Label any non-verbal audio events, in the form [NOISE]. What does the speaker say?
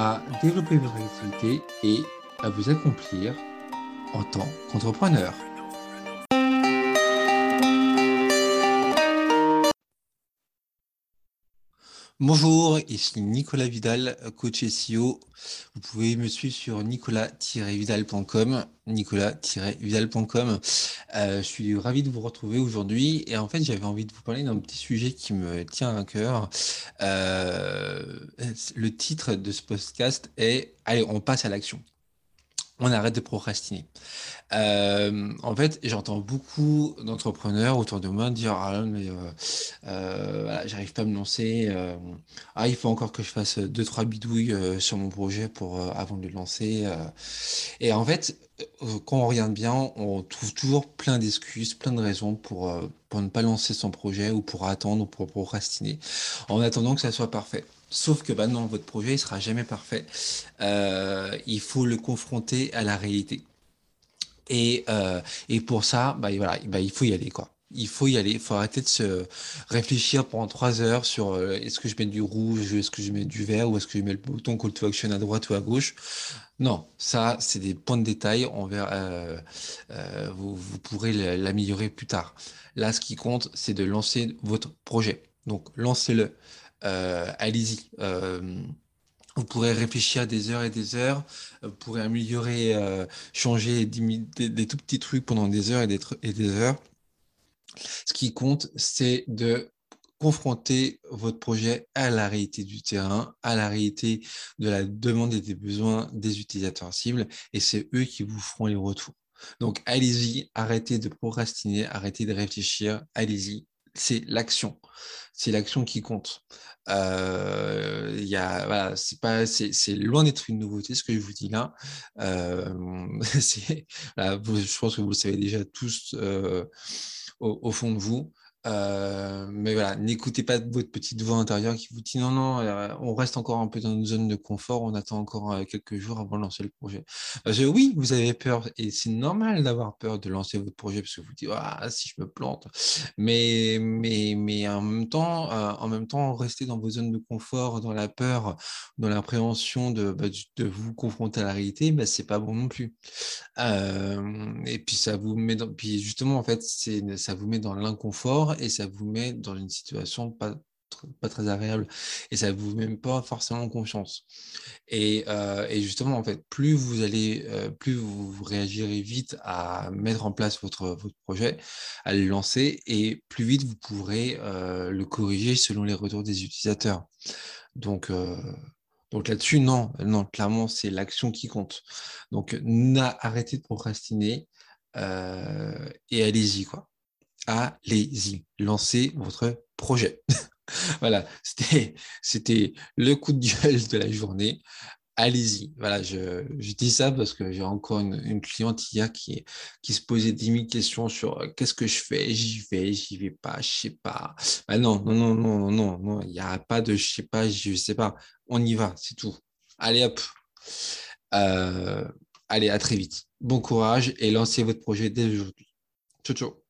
à développer votre activité et à vous accomplir en tant qu'entrepreneur. Bonjour, ici Nicolas Vidal, coach SEO. Vous pouvez me suivre sur nicolas-vidal.com, nicolas-vidal.com. Euh, je suis ravi de vous retrouver aujourd'hui et en fait j'avais envie de vous parler d'un petit sujet qui me tient à cœur. Euh, le titre de ce podcast est Allez, on passe à l'action on arrête de procrastiner. Euh, en fait, j'entends beaucoup d'entrepreneurs autour de moi dire ah mais euh, euh, j'arrive pas à me lancer. ah il faut encore que je fasse deux trois bidouilles sur mon projet pour avant de le lancer. Et en fait, quand on regarde bien, on trouve toujours plein d'excuses, plein de raisons pour pour ne pas lancer son projet ou pour attendre ou pour procrastiner, en attendant que ça soit parfait. Sauf que bah non, votre projet ne sera jamais parfait. Euh, il faut le confronter à la réalité. Et, euh, et pour ça, bah, voilà, bah, il faut y aller. quoi. Il faut y aller. Il faut arrêter de se réfléchir pendant trois heures sur euh, est-ce que je mets du rouge, est-ce que je mets du vert ou est-ce que je mets le bouton call to action à droite ou à gauche. Non, ça, c'est des points de détail. On verra, vous, vous pourrez l'améliorer plus tard. Là, ce qui compte, c'est de lancer votre projet. Donc, lancez-le. Euh, allez-y. Euh, vous pourrez réfléchir des heures et des heures, vous pourrez améliorer, euh, changer des, tout petits trucs pendant des heures des, et des heures. Ce qui compte, c'est de confronter votre projet à la réalité du terrain, à la réalité de la demande et des besoins des utilisateurs cibles, et c'est eux qui vous feront les retours. Donc allez-y, arrêtez de procrastiner, arrêtez de réfléchir, allez-y, c'est l'action. C'est l'action qui compte. Euh, c'est, loin d'être une nouveauté ce que je vous dis là. Euh, [LAUGHS] je pense que vous le savez déjà tous euh, au, fond de vous. Euh, mais voilà, n'écoutez pas votre petite voix intérieure qui vous dit non, non, euh, on reste encore un peu dans une zone de confort, on attend encore euh, quelques jours avant de lancer le projet. oui, vous avez peur et c'est normal d'avoir peur de lancer votre projet parce que vous dites ah, si je me plante. Mais, mais, mais en même temps, en même temps, rester dans vos zones de confort, dans la peur, dans l'appréhension de, bah, de vous confronter à la réalité, bah, c'est pas bon non plus. et puis ça vous met dans, puis justement en fait, ça vous met dans l'inconfort et ça vous met dans une situation pas, pas très agréable et ça vous met pas forcément confiance. Et, euh, et, justement, en fait, plus vous allez, euh, plus vous réagirez vite à mettre en place votre, votre projet, à le lancer et plus vite vous pourrez euh, le corriger selon les retours des utilisateurs. Donc, donc là-dessus, non, non, clairement, c'est l'action qui compte. Donc, arrêtez de procrastiner et allez-y, quoi allez-y, lancez votre projet. [LAUGHS] voilà, c'était, le coup de gueule de la journée. Allez-y. Voilà, je, dis ça parce que j'ai encore une, cliente hier qui, qui se posait 10 000 questions sur euh, qu'est-ce que je fais, j'y vais, j'y vais pas, je sais pas. Bah non, non, non, non, non, non, il n'y a pas de je sais pas, je sais pas. On y va, c'est tout. Allez hop. Euh, allez, à très vite. Bon courage et lancez votre projet dès aujourd'hui. Ciao, ciao.